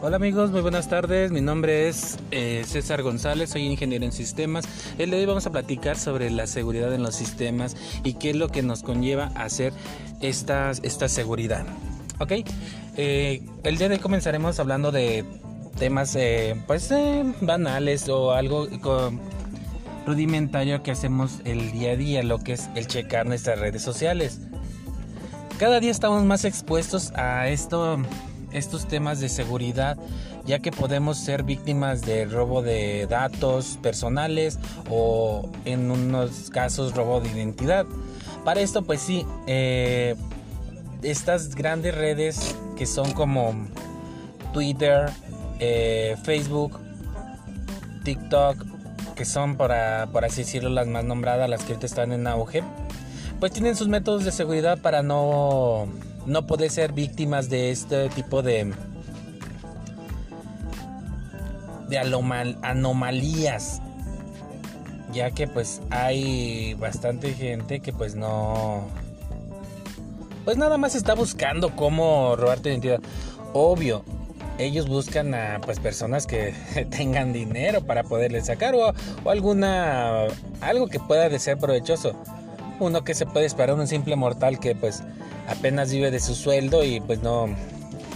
Hola amigos, muy buenas tardes. Mi nombre es eh, César González, soy ingeniero en sistemas. El de hoy vamos a platicar sobre la seguridad en los sistemas y qué es lo que nos conlleva hacer esta, esta seguridad. Ok, eh, el día de hoy comenzaremos hablando de temas eh, pues banales o algo rudimentario que hacemos el día a día, lo que es el checar nuestras redes sociales. Cada día estamos más expuestos a esto estos temas de seguridad, ya que podemos ser víctimas de robo de datos personales o en unos casos robo de identidad. Para esto, pues sí, eh, estas grandes redes que son como Twitter, eh, Facebook, TikTok, que son para, por así decirlo las más nombradas, las que ahorita están en auge, pues tienen sus métodos de seguridad para no no puede ser víctimas de este tipo de de anomalías ya que pues hay bastante gente que pues no pues nada más está buscando cómo robar tu identidad. Obvio ellos buscan a pues personas que tengan dinero para poderle sacar o, o alguna algo que pueda ser provechoso. Uno que se puede esperar un simple mortal que pues apenas vive de su sueldo y pues no,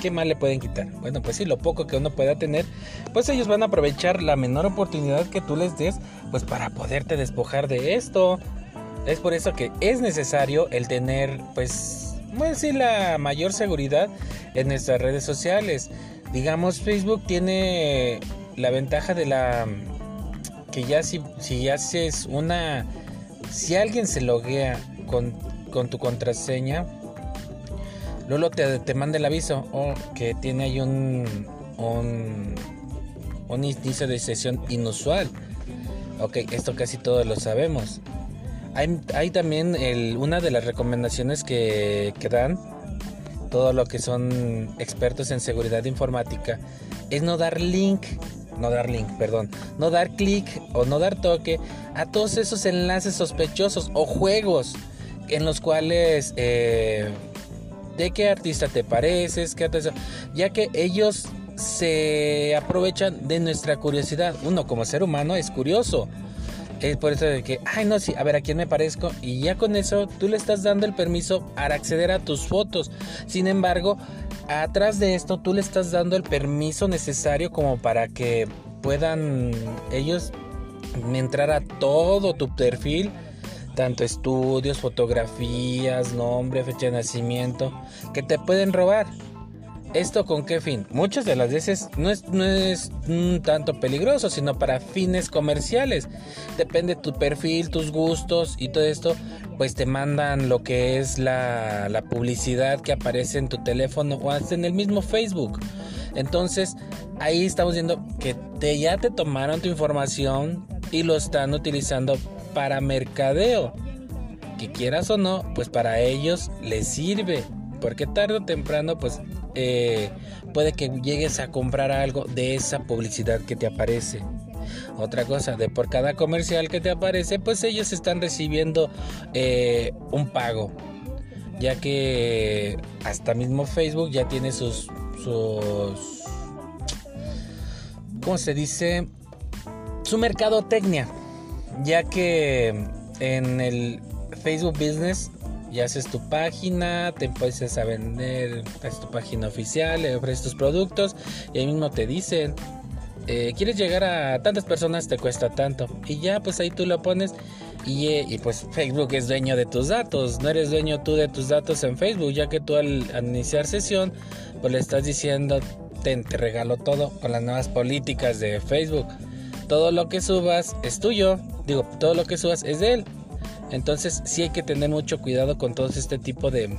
¿qué más le pueden quitar? Bueno, pues sí, lo poco que uno pueda tener, pues ellos van a aprovechar la menor oportunidad que tú les des, pues para poderte despojar de esto. Es por eso que es necesario el tener, pues, pues la mayor seguridad en nuestras redes sociales. Digamos, Facebook tiene la ventaja de la que ya si, si haces una si alguien se loguea con, con tu contraseña Luego te, te manda el aviso o que tiene ahí un, un, un inicio de sesión inusual. Ok, esto casi todos lo sabemos. Hay, hay también una de las recomendaciones que, que dan todo lo que son expertos en seguridad informática es no dar link, no dar link, perdón, no dar clic o no dar toque a todos esos enlaces sospechosos o juegos en los cuales eh, de qué artista te pareces, qué ya que ellos se aprovechan de nuestra curiosidad. Uno como ser humano es curioso. Es por eso de que, ay no, sí, a ver a quién me parezco. Y ya con eso tú le estás dando el permiso para acceder a tus fotos. Sin embargo, atrás de esto tú le estás dando el permiso necesario como para que puedan ellos entrar a todo tu perfil tanto estudios, fotografías, nombre, fecha de nacimiento, que te pueden robar. ¿Esto con qué fin? Muchas de las veces no es, no es tanto peligroso, sino para fines comerciales. Depende de tu perfil, tus gustos y todo esto, pues te mandan lo que es la, la publicidad que aparece en tu teléfono o hasta en el mismo Facebook. Entonces, ahí estamos viendo que te, ya te tomaron tu información y lo están utilizando para mercadeo. Que quieras o no, pues para ellos les sirve. Porque tarde o temprano, pues eh, puede que llegues a comprar algo de esa publicidad que te aparece. Otra cosa, de por cada comercial que te aparece, pues ellos están recibiendo eh, un pago. Ya que hasta mismo Facebook ya tiene sus, sus ¿cómo se dice? Su mercadotecnia ya que en el Facebook Business ya haces tu página, te empiezas a vender, haces tu página oficial, le ofreces tus productos y ahí mismo te dicen, eh, quieres llegar a tantas personas, te cuesta tanto. Y ya pues ahí tú lo pones y, eh, y, pues Facebook es dueño de tus datos, no eres dueño tú de tus datos en Facebook, ya que tú al, iniciar sesión pues le estás diciendo, te, te regalo todo con las nuevas políticas de Facebook. Todo lo que subas es tuyo digo, todo lo que subas es de él. Entonces sí hay que tener mucho cuidado con todo este tipo de...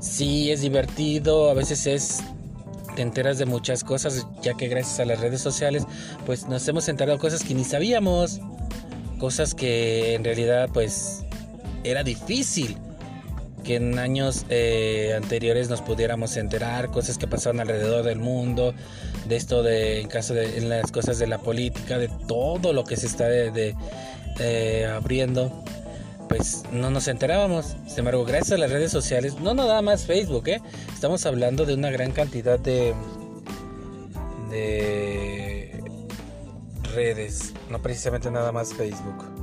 Sí es divertido, a veces es... Te enteras de muchas cosas, ya que gracias a las redes sociales, pues nos hemos enterado de cosas que ni sabíamos. Cosas que en realidad pues era difícil que en años eh, anteriores nos pudiéramos enterar cosas que pasaban alrededor del mundo, de esto de en caso de en las cosas de la política, de todo lo que se está de, eh, abriendo, pues no nos enterábamos. Sin embargo, gracias a las redes sociales, no nada más Facebook, ¿eh? estamos hablando de una gran cantidad de de redes, no precisamente nada más Facebook.